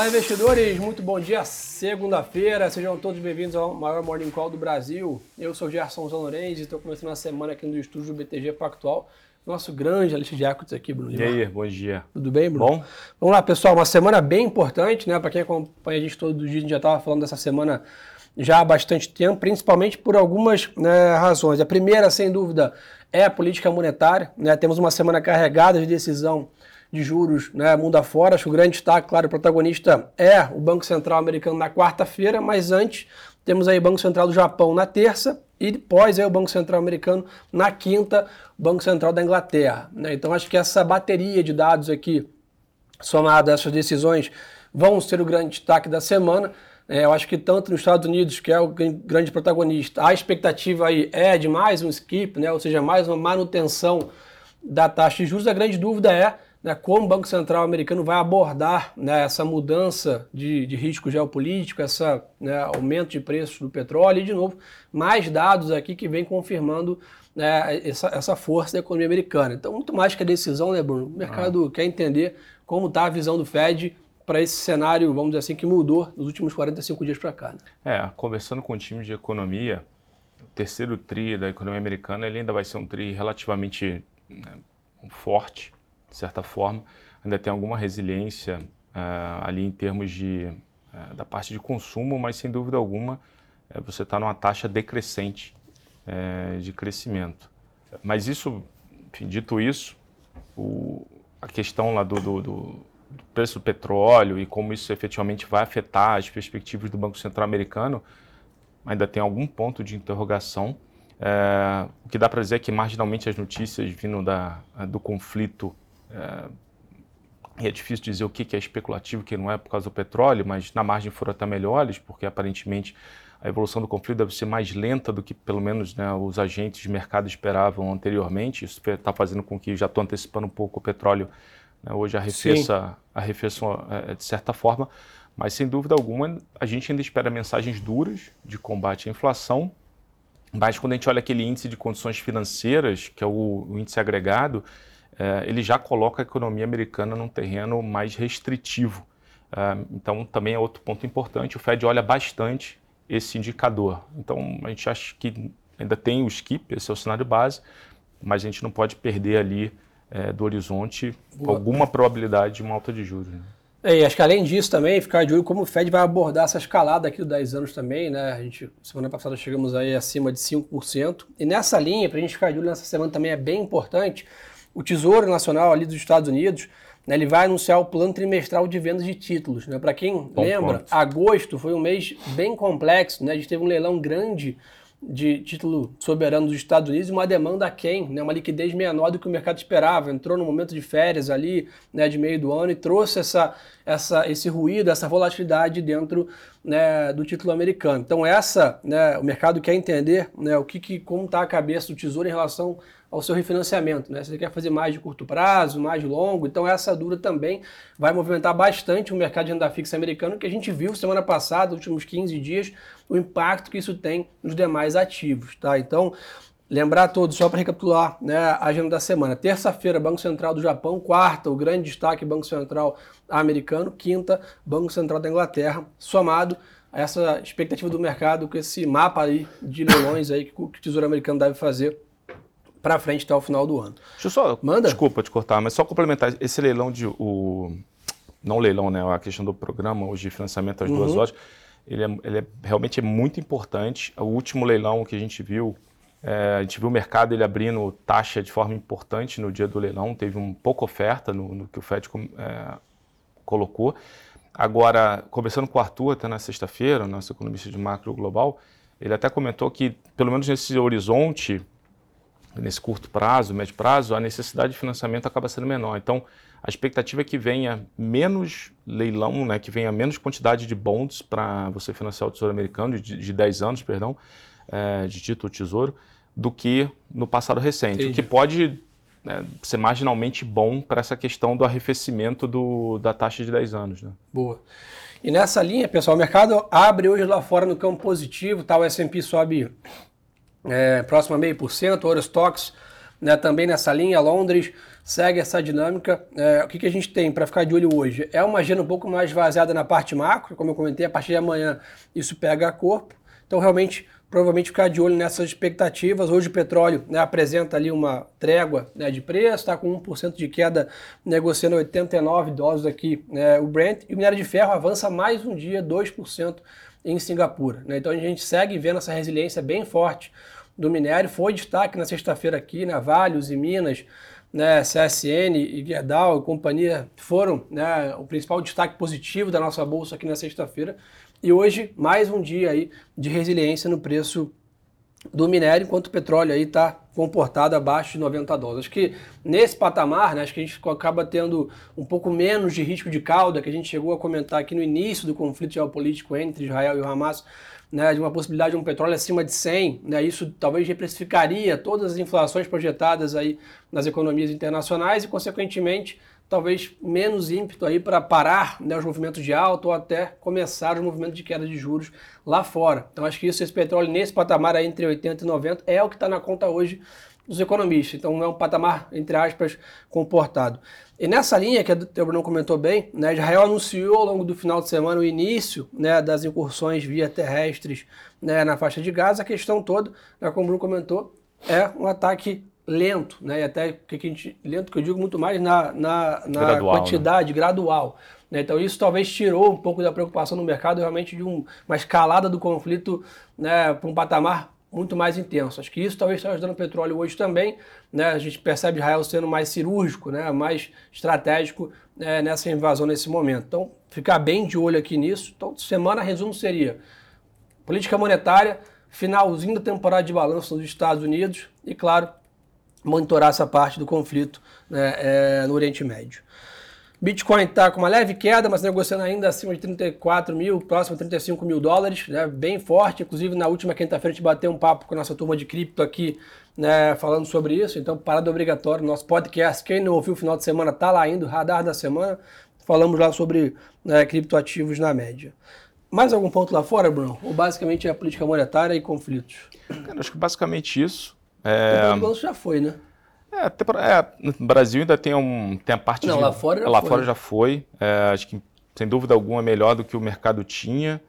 Olá, investidores! Muito bom dia, segunda-feira. Sejam todos bem-vindos ao maior Morning Call do Brasil. Eu sou o Gerson Zanorenzi e estou começando a semana aqui no estúdio do BTG Pactual. Nosso grande de Equities aqui, Bruno. E aí, bom dia. Tudo bem, Bruno? Bom? Vamos lá, pessoal. Uma semana bem importante, né? Para quem acompanha a gente todos os dias, a gente já estava falando dessa semana já há bastante tempo, principalmente por algumas né, razões. A primeira, sem dúvida, é a política monetária. Né? Temos uma semana carregada de decisão de juros né, mundo afora. Acho que o grande destaque, claro, o protagonista é o Banco Central americano na quarta-feira, mas antes temos aí o Banco Central do Japão na terça e depois aí o Banco Central americano na quinta, Banco Central da Inglaterra. Né? Então acho que essa bateria de dados aqui, somada a essas decisões, vão ser o grande destaque da semana. É, eu acho que tanto nos Estados Unidos, que é o grande protagonista, a expectativa aí é de mais um skip, né? ou seja, mais uma manutenção da taxa de juros. A grande dúvida é né, como o Banco Central americano vai abordar né, essa mudança de, de risco geopolítico, esse né, aumento de preços do petróleo e, de novo, mais dados aqui que vem confirmando né, essa, essa, força da economia americana. Então, muito mais que a decisão, né, Bruno? O mercado ah. quer entender como está a visão do Fed para esse cenário, vamos dizer assim, que mudou nos últimos 45 dias para cá. Né? É, conversando com o time de economia, o terceiro TRI da economia americana ele ainda vai ser um TRI relativamente né, forte, de certa forma, ainda tem alguma resiliência uh, ali em termos de, uh, da parte de consumo, mas sem dúvida alguma uh, você está numa taxa decrescente de crescimento. Mas isso, enfim, dito isso, o, a questão lá do, do, do preço do petróleo e como isso efetivamente vai afetar as perspectivas do Banco Central americano, ainda tem algum ponto de interrogação. É, o que dá para dizer é que marginalmente as notícias vindo da, do conflito é, é difícil dizer o que é especulativo, que não é por causa do petróleo, mas na margem foram até melhores, porque aparentemente a evolução do conflito deve ser mais lenta do que pelo menos né, os agentes de mercado esperavam anteriormente. Isso está fazendo com que já estou antecipando um pouco o petróleo né, hoje arrefeça, arrefeça é, de certa forma, mas sem dúvida alguma a gente ainda espera mensagens duras de combate à inflação. Mas quando a gente olha aquele índice de condições financeiras, que é o, o índice agregado, é, ele já coloca a economia americana num terreno mais restritivo. É, então, também é outro ponto importante. O Fed olha bastante esse indicador. Então, a gente acha que ainda tem o skip, esse é o cenário base, mas a gente não pode perder ali é, do horizonte Boa. alguma probabilidade de uma alta de juros. Né? É, e acho que além disso também, ficar de olho como o Fed vai abordar essa escalada aqui dos 10 anos também, né? A gente, semana passada chegamos aí acima de 5%. E nessa linha, para a gente ficar de olho nessa semana também é bem importante, o Tesouro Nacional ali dos Estados Unidos, né, ele vai anunciar o plano trimestral de vendas de títulos. Né? Para quem Bom lembra, ponto. agosto foi um mês bem complexo, né? a gente teve um leilão grande de título soberano dos Estados Unidos e uma demanda aquém, né, uma liquidez menor do que o mercado esperava. Entrou no momento de férias ali, né, de meio do ano, e trouxe essa, essa, esse ruído, essa volatilidade dentro né, do título americano. Então, essa, né, o mercado quer entender né, o que, que como está a cabeça do Tesouro em relação ao seu refinanciamento. Né? Se você quer fazer mais de curto prazo, mais de longo, então essa dura também vai movimentar bastante o mercado de renda fixa americano, que a gente viu semana passada, nos últimos 15 dias, o impacto que isso tem nos demais ativos. Tá? Então, lembrar a todos, só para recapitular né, a agenda da semana. Terça-feira, Banco Central do Japão. Quarta, o grande destaque, Banco Central americano. Quinta, Banco Central da Inglaterra. Somado a essa expectativa do mercado com esse mapa aí de leilões aí que o Tesouro Americano deve fazer para frente até o final do ano. Deixa eu só, Manda. desculpa te cortar, mas só complementar esse leilão de o não leilão, né, a questão do programa hoje de financiamento às uhum. duas lojas, ele, é, ele é, realmente é muito importante. O último leilão que a gente viu, é, a gente viu o mercado ele abrindo taxa de forma importante no dia do leilão, teve um pouca oferta no, no que o Fed é, colocou. Agora, conversando com o Arthur até na sexta-feira, nosso economista de macro global, ele até comentou que, pelo menos nesse horizonte nesse curto prazo, médio prazo, a necessidade de financiamento acaba sendo menor. Então, a expectativa é que venha menos leilão, né, que venha menos quantidade de bonds para você financiar o Tesouro Americano, de, de 10 anos, perdão, é, de título Tesouro, do que no passado recente. Entendi. O que pode né, ser marginalmente bom para essa questão do arrefecimento do, da taxa de 10 anos. Né? Boa. E nessa linha, pessoal, o mercado abre hoje lá fora no campo positivo, tá? o S&P sobe é, próximo a meio por cento, o Eurostox né, também nessa linha. Londres segue essa dinâmica. É, o que, que a gente tem para ficar de olho hoje? É uma agenda um pouco mais vaziada na parte macro, como eu comentei, a partir de amanhã isso pega a corpo. Então, realmente, provavelmente ficar de olho nessas expectativas. Hoje o petróleo né, apresenta ali uma trégua né, de preço, está com 1% de queda, negociando 89 dólares aqui né, o Brent. E o minério de ferro avança mais um dia, 2% em Singapura. Né? Então a gente segue vendo essa resiliência bem forte do minério. Foi destaque na sexta-feira aqui, na Vales e Minas, né, CSN e Gerdau e companhia foram né, o principal destaque positivo da nossa bolsa aqui na sexta-feira. E hoje, mais um dia aí de resiliência no preço do minério, enquanto o petróleo aí está comportado abaixo de 90 dólares. Acho que nesse patamar, né, acho que a gente acaba tendo um pouco menos de risco de cauda, que a gente chegou a comentar aqui no início do conflito geopolítico entre Israel e o Hamas, né, de uma possibilidade de um petróleo acima de 100, né, isso talvez reprecificaria todas as inflações projetadas aí nas economias internacionais e, consequentemente, talvez menos ímpeto aí para parar né, os movimentos de alta ou até começar os movimentos de queda de juros lá fora. Então acho que isso, esse petróleo nesse patamar aí entre 80 e 90 é o que está na conta hoje dos economistas. Então é um patamar, entre aspas, comportado. E nessa linha que o Bruno comentou bem, né, Israel anunciou ao longo do final de semana o início né, das incursões via terrestres né, na faixa de Gaza. A questão toda, né, como o Bruno comentou, é um ataque lento, né? E até que a gente lento que eu digo muito mais na, na, na gradual, quantidade né? gradual. Né? Então isso talvez tirou um pouco da preocupação no mercado realmente de um, uma escalada do conflito né, para um patamar muito mais intenso. Acho que isso talvez esteja ajudando o petróleo hoje também. Né? A gente percebe Israel sendo mais cirúrgico, né? mais estratégico né? nessa invasão nesse momento. Então, ficar bem de olho aqui nisso. Então, semana resumo seria política monetária, finalzinho da temporada de balanço nos Estados Unidos e, claro, monitorar essa parte do conflito né, é, no Oriente Médio. Bitcoin está com uma leve queda, mas negociando ainda acima de 34 mil, próximo a 35 mil dólares, né, bem forte. Inclusive, na última quinta-feira, a gente bateu um papo com a nossa turma de cripto aqui, né, falando sobre isso. Então, parada obrigatória, nosso podcast. Quem não ouviu o final de semana, está lá indo, radar da semana. Falamos lá sobre né, criptoativos na média. Mais algum ponto lá fora, Bruno? Ou basicamente é a política monetária e conflitos? Cara, acho que basicamente isso. É... O já foi, né? É, até, é, no Brasil ainda tem, um, tem a parte Não, de... lá fora já lá foi. fora já foi. É, acho que, sem dúvida alguma, é melhor do que o mercado tinha,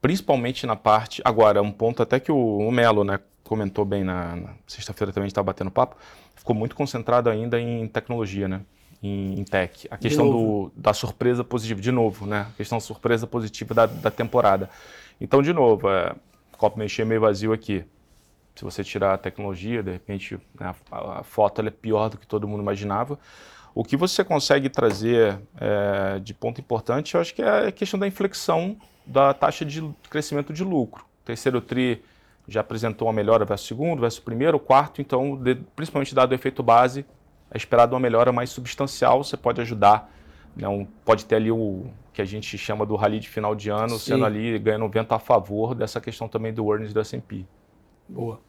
principalmente na parte... Agora, um ponto até que o, o Melo né, comentou bem na, na sexta-feira também, a gente estava batendo papo, ficou muito concentrado ainda em tecnologia, né? Em, em tech. A questão do, da surpresa positiva, de novo, né? A questão da surpresa positiva da, da temporada. Então, de novo, é, copo mexer meio vazio aqui se você tirar a tecnologia, de repente né, a, foto é pior do que todo mundo imaginava. O que você consegue trazer é, de ponto importante, eu acho que é a questão da inflexão da taxa de crescimento de lucro. O terceiro TRI já apresentou uma melhora versus segundo, versus primeiro, quarto, então, de, principalmente dado o efeito base, é esperado uma melhora mais substancial, você pode ajudar, não pode ter ali o que a gente chama do rally de final de ano, Sim. sendo ali ganhando um vento a favor dessa questão também do earnings do S&P. Boa.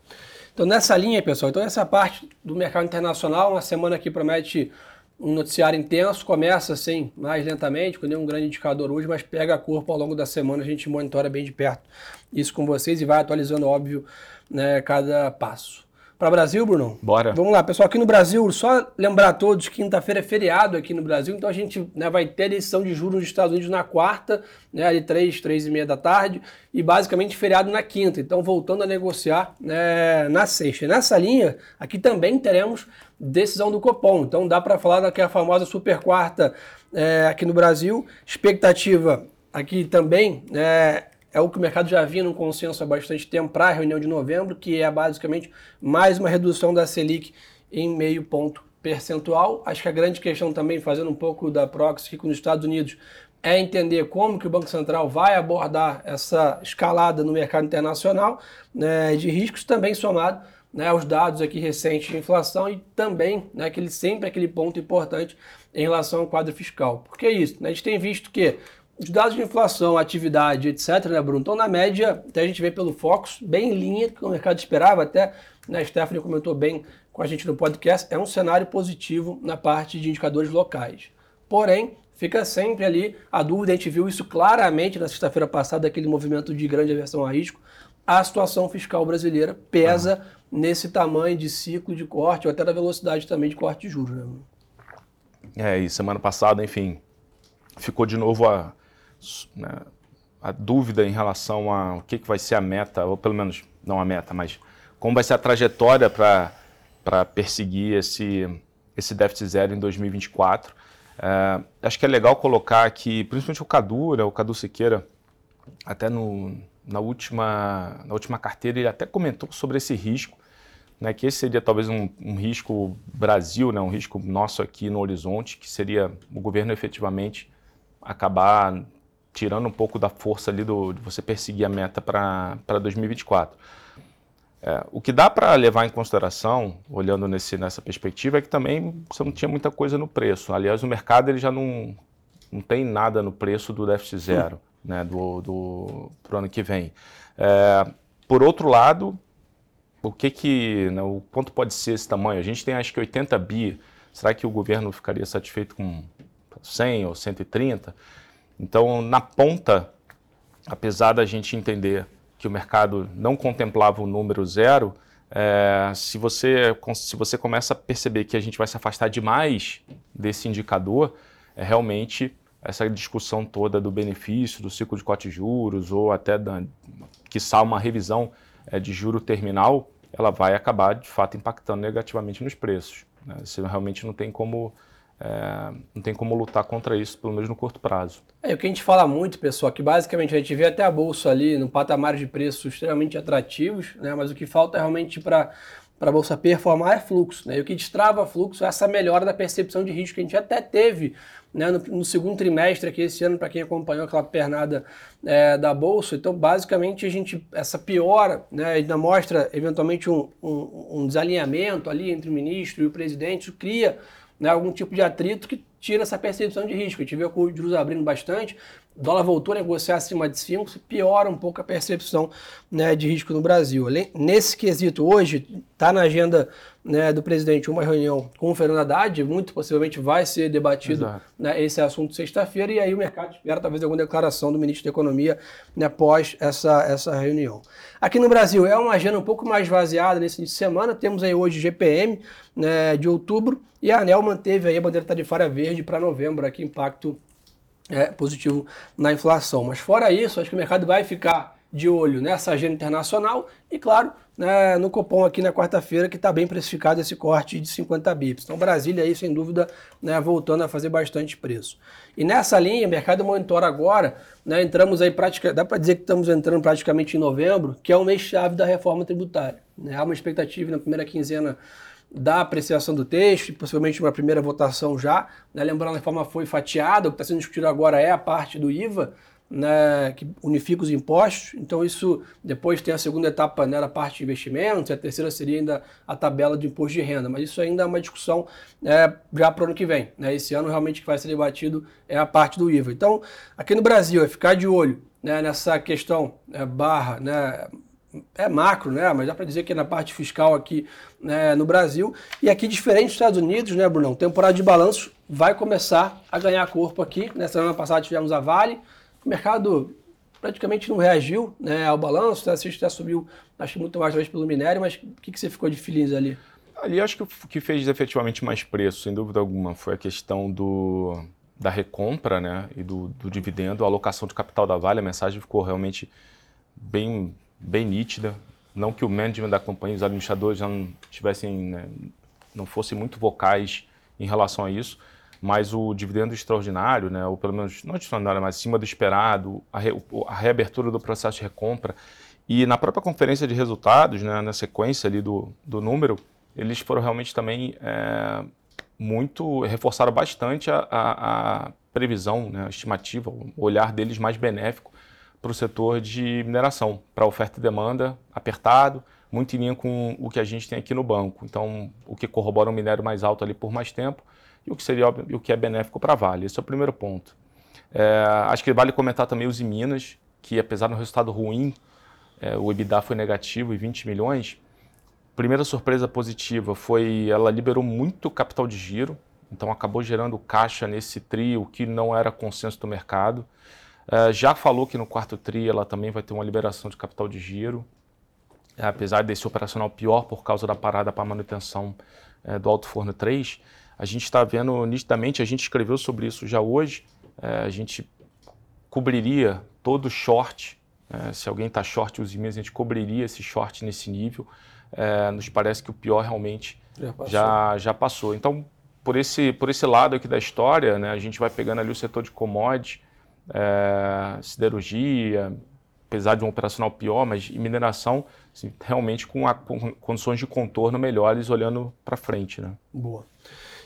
Então, nessa linha, pessoal, então essa parte do mercado internacional, uma semana que promete um noticiário intenso, começa assim, mais lentamente, com nenhum grande indicador hoje, mas pega corpo ao longo da semana, a gente monitora bem de perto isso com vocês e vai atualizando, óbvio, né, cada passo para o Brasil, Bruno? Bora. Vamos lá, pessoal. Aqui no Brasil, só lembrar a todos, quinta-feira é feriado aqui no Brasil, então a gente né, vai ter a decisão de juros nos Estados Unidos na quarta, né, ali três, três e meia da tarde, e basicamente feriado na quinta. Então, voltando a negociar né, na sexta. E nessa linha, aqui também teremos decisão do Copom. Então, dá para falar daquela famosa super quarta é, aqui no Brasil. Expectativa aqui também é, é o que o mercado já vinha num consenso há bastante tempo para a reunião de novembro, que é basicamente mais uma redução da Selic em meio ponto percentual. Acho que a grande questão também, fazendo um pouco da proxy aqui com os Estados Unidos, é entender como que o Banco Central vai abordar essa escalada no mercado internacional né, de riscos, também somado né, aos dados aqui recentes de inflação e também né, aquele, sempre aquele ponto importante em relação ao quadro fiscal. Por que isso? A gente tem visto que os dados de inflação, atividade, etc., né, Bruno? Então, na média, até a gente vê pelo Focus, bem em linha com o mercado esperava, até né, a Stephanie comentou bem com a gente no podcast, é um cenário positivo na parte de indicadores locais. Porém, fica sempre ali a dúvida, a gente viu isso claramente na sexta-feira passada, aquele movimento de grande aversão a risco, a situação fiscal brasileira pesa nesse tamanho de ciclo de corte ou até da velocidade também de corte de juros. Né? É, e semana passada, enfim, ficou de novo a, né, a dúvida em relação a o que, que vai ser a meta, ou pelo menos não a meta, mas como vai ser a trajetória para perseguir esse, esse déficit zero em 2024. É, acho que é legal colocar que, principalmente o Cadu, né, o Cadu Siqueira, até no, na, última, na última carteira, ele até comentou sobre esse risco, né, que esse seria talvez um, um, risco Brasil, né, um risco nosso aqui no horizonte, que seria o governo efetivamente acabar tirando um pouco da força ali do, de você perseguir a meta para 2024. É, o que dá para levar em consideração, olhando nesse, nessa perspectiva, é que também você não tinha muita coisa no preço. Aliás, o mercado ele já não, não tem nada no preço do déficit zero né, do, do pro ano que vem. É, por outro lado, o que que, né, o quanto pode ser esse tamanho? A gente tem acho que 80 bi. Será que o governo ficaria satisfeito com 100 ou 130? Então, na ponta, apesar da gente entender que o mercado não contemplava o número zero, é, se, você, se você começa a perceber que a gente vai se afastar demais desse indicador, é realmente essa discussão toda do benefício, do ciclo de cote juros, ou até que uma revisão é, de juro terminal, ela vai acabar de fato impactando negativamente nos preços. Né? Você realmente não tem como é, não tem como lutar contra isso, pelo menos no curto prazo. É, o que a gente fala muito, pessoal, que basicamente a gente vê até a bolsa ali no patamar de preços extremamente atrativos, né? mas o que falta realmente para para a bolsa performar é fluxo. Né? E o que destrava fluxo é essa melhora da percepção de risco que a gente até teve né, no, no, segundo trimestre aqui esse ano, para quem acompanhou aquela pernada é, da bolsa. Então, basicamente, a gente essa piora né, ainda mostra eventualmente um, um, um desalinhamento ali entre o ministro e o presidente, isso cria né, algum tipo de atrito que tira essa percepção de risco. A gente vê o juros abrindo bastante, o dólar voltou a negociar acima de 5, piora um pouco a percepção né, de risco no Brasil. Nesse quesito, hoje, está na agenda né, do presidente uma reunião com o Fernando Haddad, muito possivelmente vai ser debatido né, esse assunto sexta-feira, e aí o mercado espera talvez alguma declaração do ministro da Economia né, após essa, essa reunião. Aqui no Brasil é uma agenda um pouco mais vaziada nesse início de semana, temos aí hoje GPM né, de outubro, e a ANEL manteve aí a bandeira tarifária verde para novembro, aqui impacto é, positivo na inflação. Mas fora isso, acho que o mercado vai ficar de olho nessa agenda internacional e, claro, né, no Copom aqui na quarta-feira, que está bem precificado esse corte de 50 bips. Então, Brasília aí, sem dúvida, né, voltando a fazer bastante preço. E nessa linha, o mercado monitora agora, né, entramos aí praticamente, dá para dizer que estamos entrando praticamente em novembro, que é o mês-chave da reforma tributária. Né? Há uma expectativa na primeira quinzena da apreciação do texto, possivelmente uma primeira votação já. Né? Lembrando, a reforma foi fatiada, o que está sendo discutido agora é a parte do IVA, né, que unifica os impostos. Então, isso depois tem a segunda etapa né, da parte de investimentos, a terceira seria ainda a tabela de imposto de renda. Mas isso ainda é uma discussão é, já para o ano que vem. Né? Esse ano, realmente, que vai ser debatido é a parte do IVA. Então, aqui no Brasil, é ficar de olho né, nessa questão é, barra, né, é macro, né? Mas dá para dizer que é na parte fiscal aqui né, no Brasil. E aqui, diferente dos Estados Unidos, né, Brunão? Temporada de balanços vai começar a ganhar corpo aqui. Na semana passada tivemos a Vale. O mercado praticamente não reagiu né, ao balanço. A CIS até subiu, acho que muito mais talvez pelo minério, mas o que, que você ficou de feliz ali? Ali acho que o que fez efetivamente mais preço, sem dúvida alguma, foi a questão do, da recompra né, e do, do dividendo, a alocação de capital da Vale. A mensagem ficou realmente bem bem nítida. Não que o management da companhia, os administradores já não tivessem, né, não fossem muito vocais em relação a isso, mas o dividendo extraordinário, né, ou pelo menos não extraordinário, mas acima do esperado, a, re, a reabertura do processo de recompra e na própria conferência de resultados, né, na sequência ali do, do número, eles foram realmente também é, muito, reforçaram bastante a, a, a previsão, né, a estimativa, o olhar deles mais benéfico para o setor de mineração, para oferta e demanda apertado, muito em linha com o que a gente tem aqui no banco. Então, o que corrobora um minério mais alto ali por mais tempo e o que seria o que é benéfico para a Vale. Esse é o primeiro ponto. É, acho que vale comentar também os Minas, que apesar do resultado ruim, é, o EBITDA foi negativo e 20 milhões. Primeira surpresa positiva foi ela liberou muito capital de giro, então acabou gerando caixa nesse trio que não era consenso do mercado. Uh, já falou que no quarto TRI ela também vai ter uma liberação de capital de giro. apesar desse operacional pior por causa da parada para manutenção é, do Alto Forno 3, a gente está vendo nitidamente, a gente escreveu sobre isso já hoje, é, a gente cobriria todo short, é, se alguém está short os e-mails, a gente cobriria esse short nesse nível. Nos parece que o pior realmente já passou. Já, já passou. Então, por esse, por esse lado aqui da história, né, a gente vai pegando ali o setor de commodities, é, siderurgia, apesar de um operacional pior, mas mineração assim, realmente com, a, com, condições de contorno melhores olhando para frente. Né? Boa.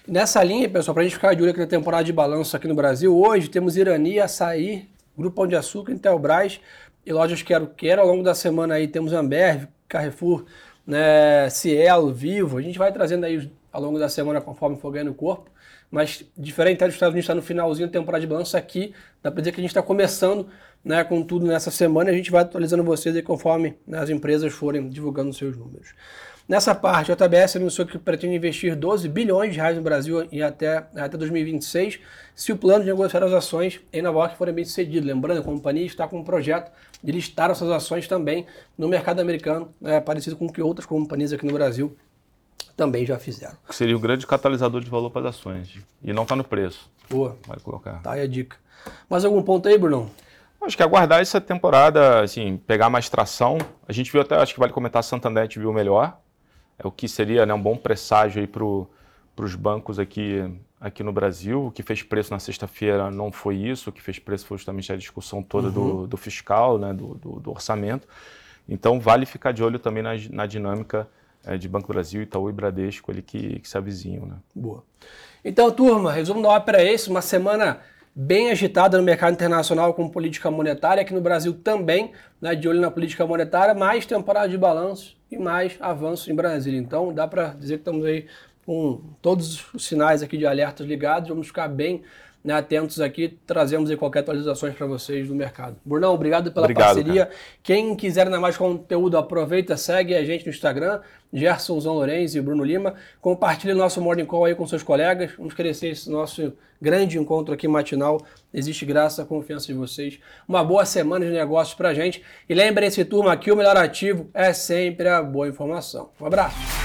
Nessa linha, pessoal, para a gente ficar de olho aqui na temporada de balanço aqui no Brasil, hoje temos Irani, Açaí, Grupo Pão de Açúcar, Intelbras e lojas Quero Quero. Ao longo da semana aí temos Ambev, Carrefour, né, Cielo, Vivo. A gente vai trazendo aí ao longo da semana conforme for ganhando corpo. Mas diferente dos Estados Unidos está no finalzinho da temporada de balanço, aqui dá para dizer que a gente está começando né, com tudo nessa semana e a gente vai atualizando vocês aí conforme né, as empresas forem divulgando seus números. Nessa parte, a JBS anunciou que pretende investir 12 bilhões de reais no Brasil em até, até 2026, se o plano de negociar as ações em Nova York for bem sucedido. Lembrando, a companhia está com um projeto de listar essas ações também no mercado americano, né, parecido com o que outras companhias aqui no Brasil também já fizeram. Seria um grande catalisador de valor para as ações. E não está no preço. Boa. Vai colocar. Tá aí a dica. Mais algum ponto aí, Bruno? Acho que aguardar essa temporada, assim, pegar mais tração. A gente viu até, acho que vale comentar, Santander a gente viu melhor. É o que seria né, um bom presságio aí para os bancos aqui, aqui no Brasil. O que fez preço na sexta-feira não foi isso. O que fez preço foi justamente a discussão toda uhum. do, do, fiscal, né, do, do, do, orçamento. Então, vale ficar de olho também na, na dinâmica é, de Banco Brasil, Itaú e Bradesco ali que, que se avizinham. Né? Boa. Então, turma, resumo da ópera é esse, uma semana bem agitada no mercado internacional com política monetária, aqui no Brasil também, né, de olho na política monetária, mais temporada de balanço e mais avanço em Brasília. Então, dá para dizer que estamos aí com todos os sinais aqui de alertas ligados, vamos ficar bem né, atentos aqui, trazemos aí qualquer atualizações para vocês do mercado. Brunão, obrigado pela obrigado, parceria. Cara. Quem quiser ainda mais conteúdo, aproveita, segue a gente no Instagram, Gerson Zão Lourenço e Bruno Lima. Compartilhe nosso Morning Call aí com seus colegas. Vamos crescer esse nosso grande encontro aqui matinal. Existe graça, confiança de vocês. Uma boa semana de negócios para gente. E lembrem-se, turma, aqui o melhor ativo é sempre a boa informação. Um abraço.